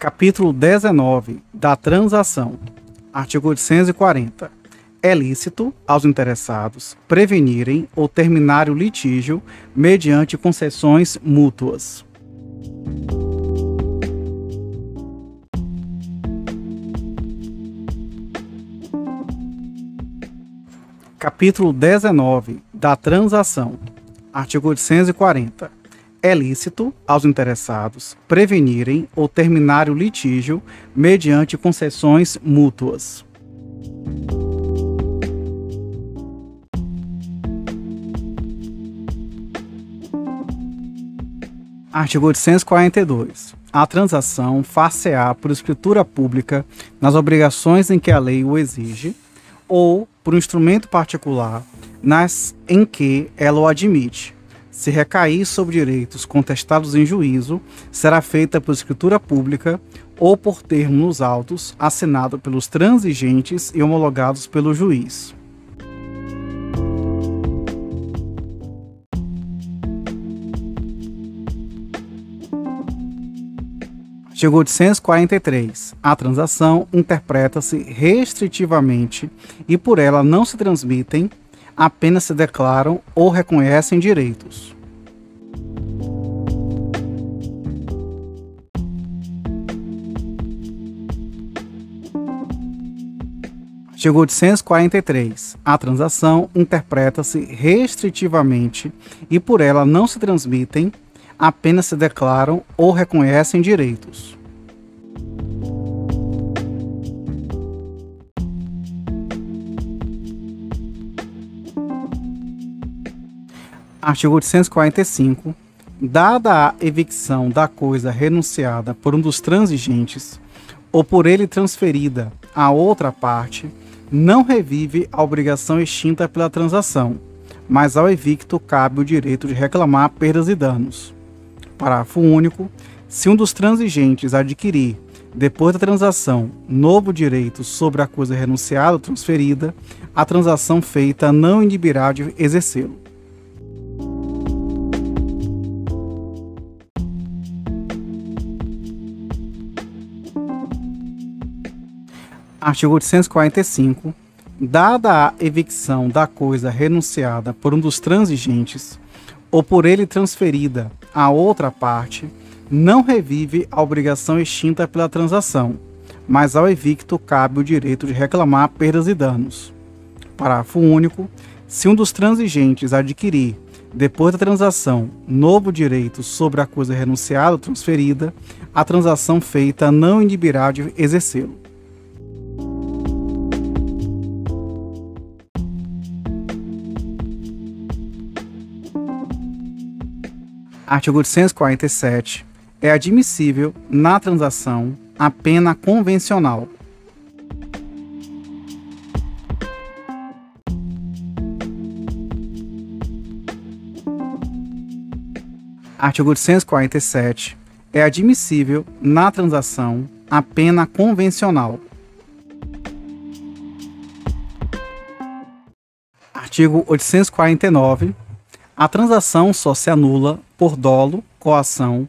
Capítulo 19 da transação. Artigo 840. É lícito aos interessados prevenirem ou terminarem o litígio mediante concessões mútuas. Capítulo 19 da transação. Artigo 840 é lícito aos interessados prevenirem ou terminarem o litígio mediante concessões mútuas. Artigo 842. A transação far-se-á por escritura pública nas obrigações em que a lei o exige, ou por um instrumento particular nas em que ela o admite, se recair sobre direitos contestados em juízo, será feita por escritura pública ou por termo nos autos, assinado pelos transigentes e homologados pelo juiz. Artigo 843. A transação interpreta-se restritivamente e por ela não se transmitem apenas se declaram ou reconhecem direitos. Artigo 843. A transação interpreta-se restritivamente e por ela não se transmitem, apenas se declaram ou reconhecem direitos. Artigo 845. Dada a evicção da coisa renunciada por um dos transigentes ou por ele transferida a outra parte, não revive a obrigação extinta pela transação, mas ao evicto cabe o direito de reclamar perdas e danos. Parágrafo único. Se um dos transigentes adquirir, depois da transação, novo direito sobre a coisa renunciada ou transferida, a transação feita não inibirá de exercê-lo. Artigo 845. Dada a evicção da coisa renunciada por um dos transigentes ou por ele transferida a outra parte, não revive a obrigação extinta pela transação, mas ao evicto cabe o direito de reclamar perdas e danos. Parágrafo único. Se um dos transigentes adquirir, depois da transação, novo direito sobre a coisa renunciada ou transferida, a transação feita não inibirá de exercê-lo. Artigo 847. É admissível, na transação, a pena convencional. Artigo 847. É admissível, na transação, a pena convencional. Artigo 849. A transação só se anula por dolo, coação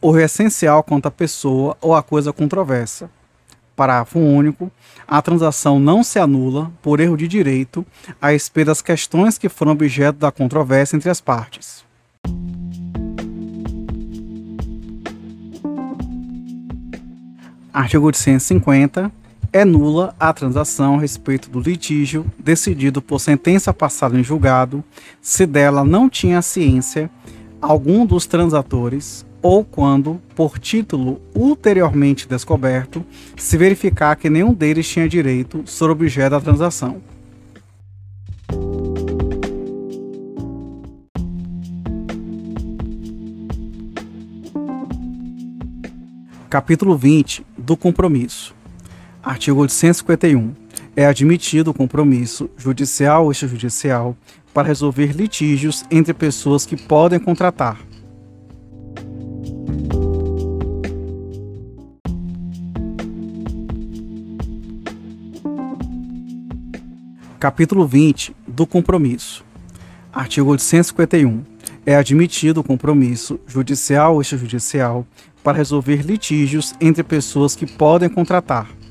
ou essencial contra a pessoa ou a coisa controversa. Parágrafo único. A transação não se anula por erro de direito a respeito das questões que foram objeto da controvérsia entre as partes. Artigo 850. É nula a transação a respeito do litígio decidido por sentença passada em julgado, se dela não tinha ciência algum dos transatores ou quando, por título ulteriormente descoberto, se verificar que nenhum deles tinha direito sobre o objeto da transação. Capítulo 20 do compromisso. Artigo 851. É admitido o compromisso judicial ou extrajudicial para resolver litígios entre pessoas que podem contratar. Capítulo 20 do compromisso. Artigo 851. É admitido o compromisso judicial ou extrajudicial para resolver litígios entre pessoas que podem contratar.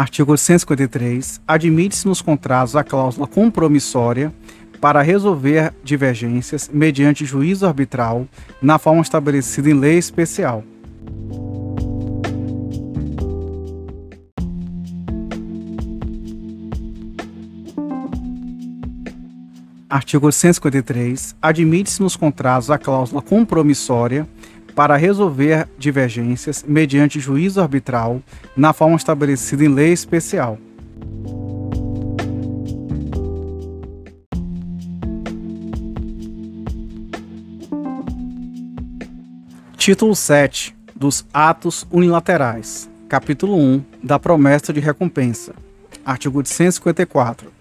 Artigo 153. Admite-se nos contratos a cláusula compromissória para resolver divergências mediante juízo arbitral na forma estabelecida em lei especial. Artigo 153. Admite-se nos contratos a cláusula compromissória para resolver divergências mediante juízo arbitral na forma estabelecida em lei especial. Título 7 dos Atos Unilaterais. Capítulo 1 da Promessa de Recompensa. Artigo 154.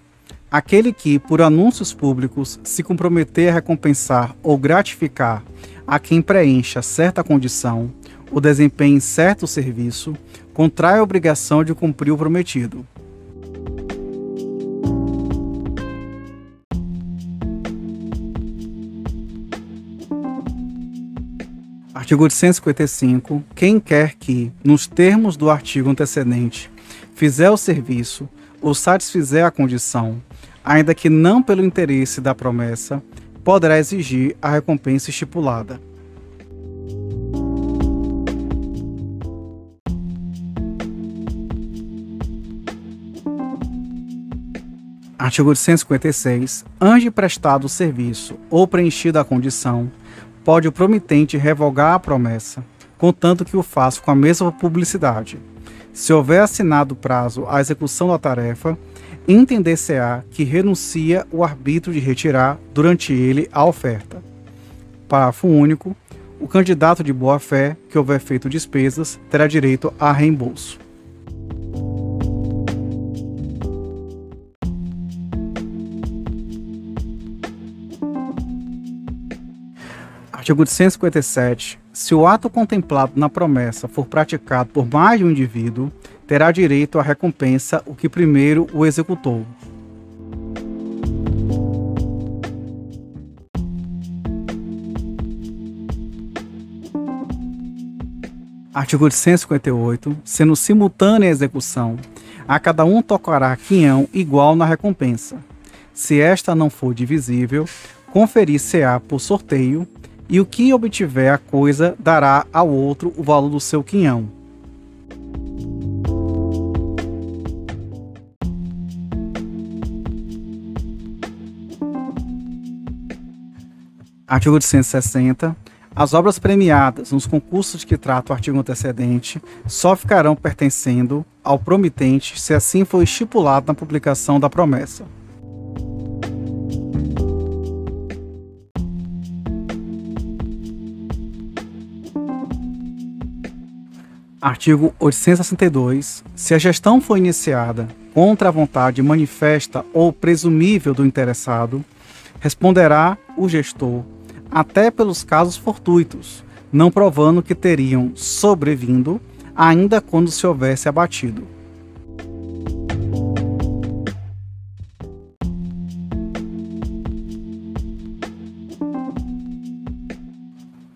Aquele que, por anúncios públicos, se comprometer a recompensar ou gratificar a quem preencha certa condição ou desempenhe certo serviço, contrai a obrigação de cumprir o prometido. Artigo 855. Quem quer que, nos termos do artigo antecedente, fizer o serviço ou satisfizer a condição, ainda que não pelo interesse da promessa, poderá exigir a recompensa estipulada. Artigo 856. Antes prestado o serviço ou preenchida a condição, pode o promitente revogar a promessa, contanto que o faça com a mesma publicidade. Se houver assinado prazo à execução da tarefa, entender-se-á que renuncia o arbítrio de retirar durante ele a oferta. Parágrafo único. O candidato de boa-fé que houver feito despesas terá direito a reembolso. Artigo 157. Se o ato contemplado na promessa for praticado por mais de um indivíduo, terá direito à recompensa o que primeiro o executou. Artigo 158. Sendo simultânea a execução, a cada um tocará quinhão igual na recompensa. Se esta não for divisível, conferir-se-á por sorteio e o que obtiver a coisa dará ao outro o valor do seu quinhão. Artigo 160. As obras premiadas nos concursos que trata o artigo antecedente só ficarão pertencendo ao promitente se assim for estipulado na publicação da promessa. Artigo 862. Se a gestão for iniciada contra a vontade manifesta ou presumível do interessado, responderá o gestor, até pelos casos fortuitos, não provando que teriam sobrevindo, ainda quando se houvesse abatido.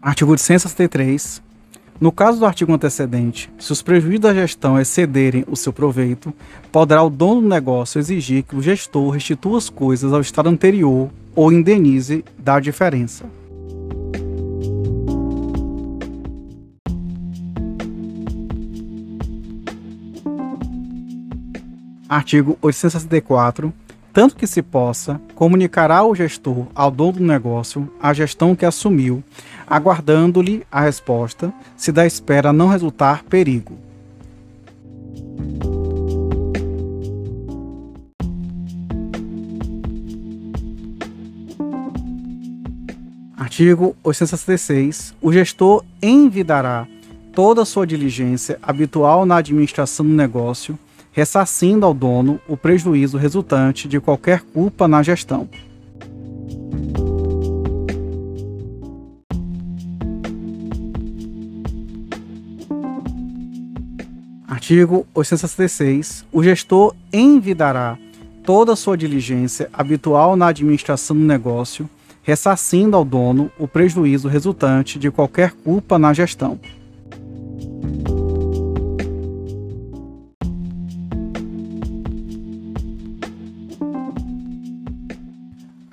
Artigo 863. No caso do artigo antecedente, se os prejuízos da gestão excederem o seu proveito, poderá o dono do negócio exigir que o gestor restitua as coisas ao estado anterior ou indenize da diferença. Artigo 864 tanto que se possa, comunicará o gestor ao dono do negócio a gestão que assumiu, aguardando-lhe a resposta, se da espera não resultar perigo. Artigo 866. O gestor envidará toda a sua diligência habitual na administração do negócio ressarcindo ao dono o prejuízo resultante de qualquer culpa na gestão. Artigo 866. O gestor envidará toda a sua diligência habitual na administração do negócio, ressarcindo ao dono o prejuízo resultante de qualquer culpa na gestão.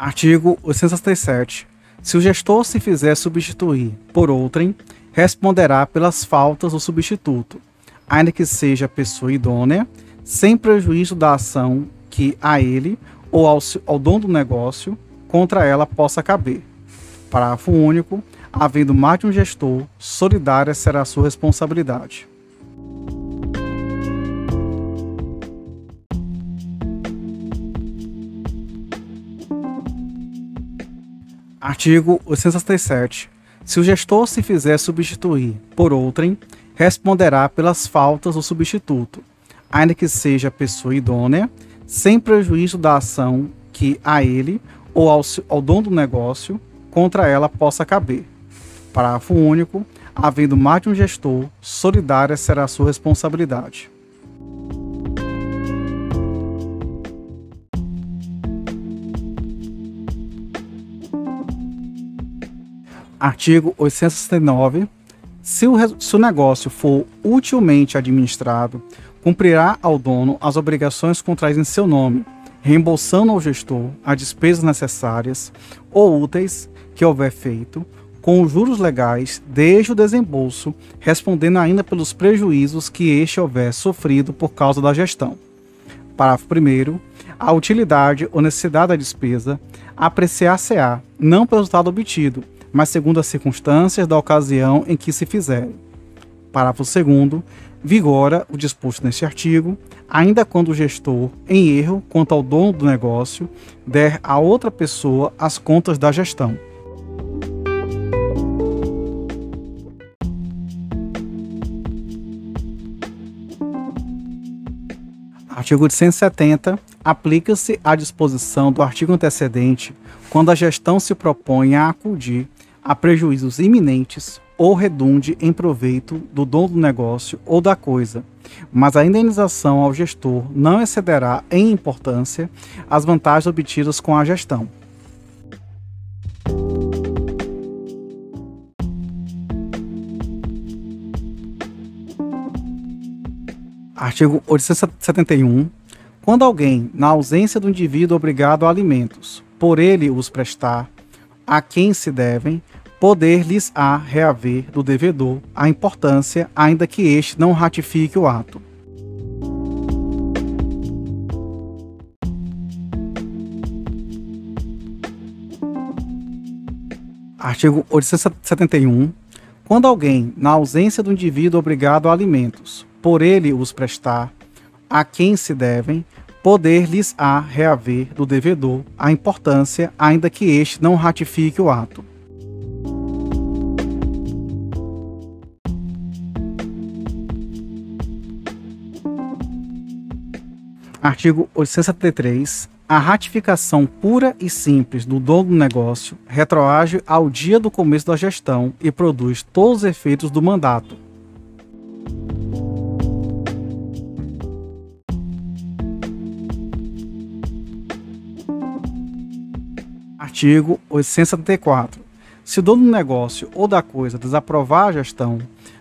Artigo 867. Se o gestor se fizer substituir por outrem, responderá pelas faltas do substituto, ainda que seja pessoa idônea, sem prejuízo da ação que a ele ou ao, ao dono do negócio contra ela possa caber. Parágrafo único. Havendo mais de um gestor, solidária será a sua responsabilidade. Artigo 867. Se o gestor se fizer substituir por outrem, responderá pelas faltas do substituto, ainda que seja pessoa idônea, sem prejuízo da ação que a ele ou ao, ao dono do negócio contra ela possa caber. Parágrafo único. Havendo mais de um gestor, solidária será a sua responsabilidade. Artigo 869. Se o, se o negócio for utilmente administrado, cumprirá ao dono as obrigações contraídas em seu nome, reembolsando ao gestor as despesas necessárias ou úteis que houver feito, com os juros legais desde o desembolso, respondendo ainda pelos prejuízos que este houver sofrido por causa da gestão. Parágrafo 1. A utilidade ou necessidade da despesa apreciar-se-á não pelo resultado obtido, mas segundo as circunstâncias da ocasião em que se fizerem. Parágrafo 2 vigora o disposto neste artigo, ainda quando o gestor, em erro quanto ao dono do negócio, der a outra pessoa as contas da gestão. Artigo 870. Aplica-se a disposição do artigo antecedente quando a gestão se propõe a acudir a prejuízos iminentes ou redunde em proveito do dono do negócio ou da coisa, mas a indenização ao gestor não excederá em importância as vantagens obtidas com a gestão. Artigo 871. Quando alguém, na ausência do indivíduo obrigado a alimentos, por ele os prestar, a quem se devem, poder-lhes-á reaver do devedor a importância, ainda que este não ratifique o ato. Artigo 871. Quando alguém, na ausência do indivíduo obrigado a alimentos, por ele os prestar, a quem se devem, poder-lhes-á reaver do devedor a importância, ainda que este não ratifique o ato. Artigo 873. A ratificação pura e simples do dono do negócio retroage ao dia do começo da gestão e produz todos os efeitos do mandato. Artigo 874. Se o dono do negócio ou da coisa desaprovar a gestão,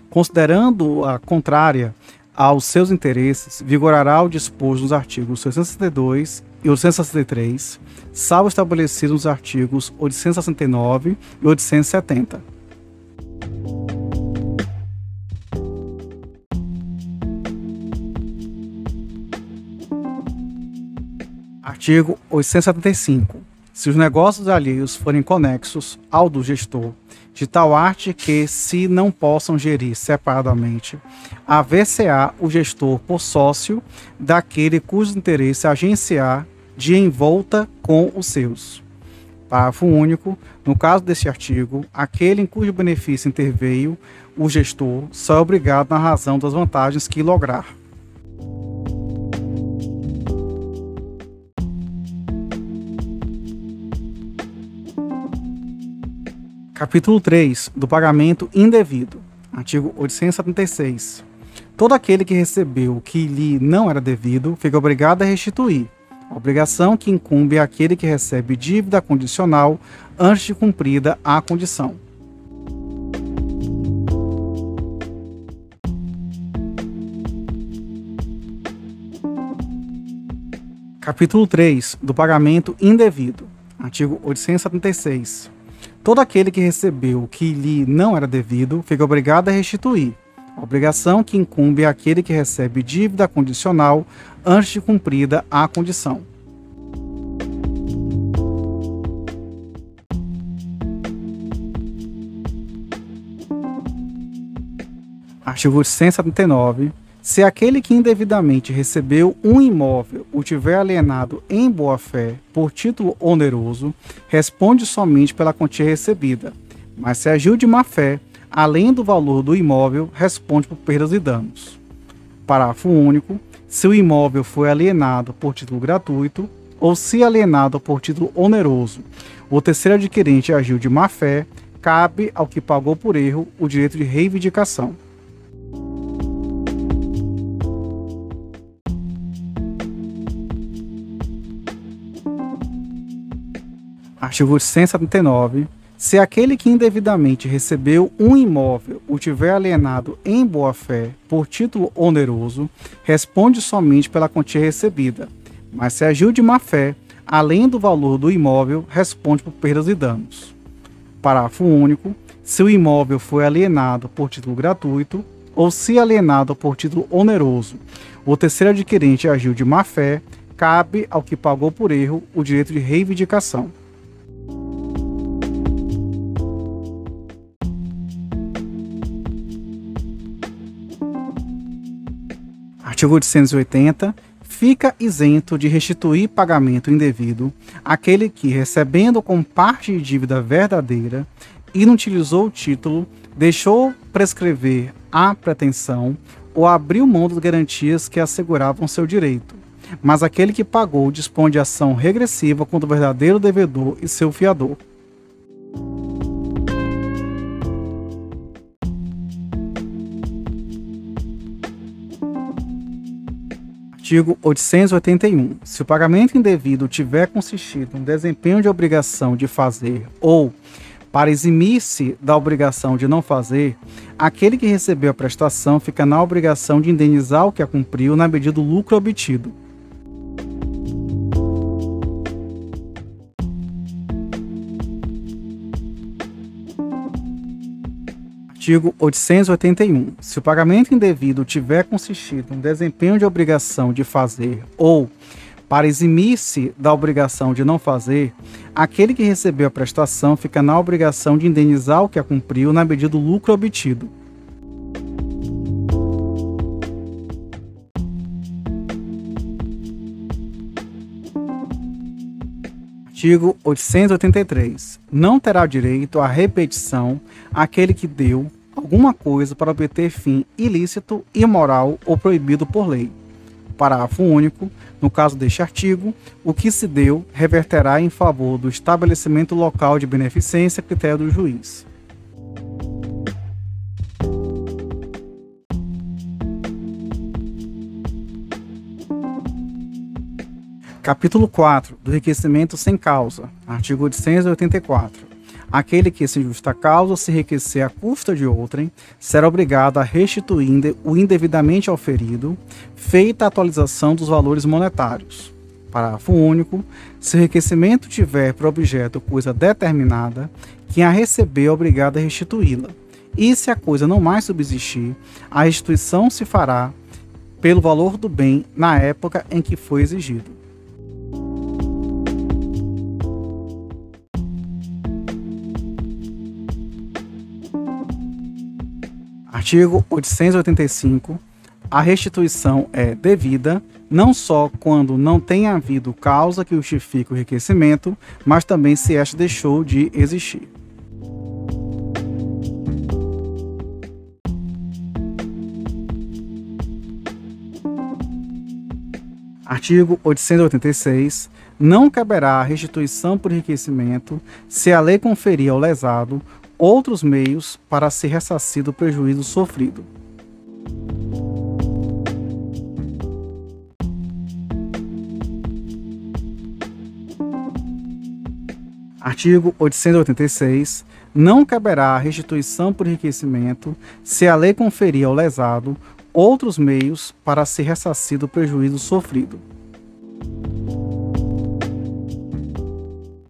considerando a contrária aos seus interesses, vigorará o disposto nos artigos 862 e 863, salvo estabelecido nos artigos 869 e 870. Artigo 875. Se os negócios alheios forem conexos ao do gestor, de tal arte que, se não possam gerir separadamente, haver-se-á o gestor por sócio daquele cujo interesse agenciar de envolta com os seus. Parágrafo único. No caso deste artigo, aquele em cujo benefício interveio o gestor só é obrigado na razão das vantagens que lograr. Capítulo 3 do pagamento indevido. Artigo 876. Todo aquele que recebeu o que lhe não era devido fica obrigado a restituir, obrigação que incumbe àquele que recebe dívida condicional antes de cumprida a condição. Capítulo 3 do pagamento indevido. Artigo 876. Todo aquele que recebeu o que lhe não era devido fica obrigado a restituir. Obrigação que incumbe àquele que recebe dívida condicional antes de cumprida a condição. Artigo 179. Se aquele que indevidamente recebeu um imóvel o tiver alienado em boa-fé por título oneroso, responde somente pela quantia recebida, mas se agiu de má-fé, além do valor do imóvel, responde por perdas e danos. Parágrafo único. Se o imóvel foi alienado por título gratuito ou se alienado por título oneroso, o terceiro adquirente agiu de má-fé, cabe ao que pagou por erro o direito de reivindicação. Artigo 179. Se aquele que indevidamente recebeu um imóvel o tiver alienado em boa-fé por título oneroso, responde somente pela quantia recebida, mas se agiu de má-fé, além do valor do imóvel, responde por perdas e danos. Parágrafo único. Se o imóvel foi alienado por título gratuito ou se alienado por título oneroso, o terceiro adquirente agiu de má-fé, cabe ao que pagou por erro o direito de reivindicação. Artigo 880. Fica isento de restituir pagamento indevido aquele que, recebendo com parte de dívida verdadeira, inutilizou o título, deixou prescrever a pretensão ou abriu mão das garantias que asseguravam seu direito. Mas aquele que pagou dispõe de ação regressiva contra o verdadeiro devedor e seu fiador. Artigo 881. Se o pagamento indevido tiver consistido no desempenho de obrigação de fazer ou para eximir-se da obrigação de não fazer, aquele que recebeu a prestação fica na obrigação de indenizar o que a cumpriu na medida do lucro obtido. Artigo 881. Se o pagamento indevido tiver consistido no desempenho de obrigação de fazer ou para eximir-se da obrigação de não fazer, aquele que recebeu a prestação fica na obrigação de indenizar o que a cumpriu na medida do lucro obtido. Artigo 883. Não terá direito à repetição aquele que deu, alguma coisa para obter fim ilícito, imoral ou proibido por lei. Parágrafo único. No caso deste artigo, o que se deu reverterá em favor do estabelecimento local de beneficência, critério do juiz. Capítulo 4 do enriquecimento sem causa. Artigo 884. Aquele que, sem justa causa, se enriquecer à custa de outrem, será obrigado a restituir o indevidamente auferido, feita a atualização dos valores monetários. Parágrafo único. Se o enriquecimento tiver por objeto coisa determinada, quem a receber é obrigado a restituí-la. E se a coisa não mais subsistir, a restituição se fará pelo valor do bem na época em que foi exigido. Artigo 885. A restituição é devida não só quando não tenha havido causa que justifique o enriquecimento, mas também se esta deixou de existir. Artigo 886. Não caberá a restituição por enriquecimento se a lei conferir ao lesado outros meios para se ressarcir do prejuízo sofrido. Artigo 886. Não caberá restituição por enriquecimento se a lei conferir ao lesado outros meios para se ressarcir do prejuízo sofrido.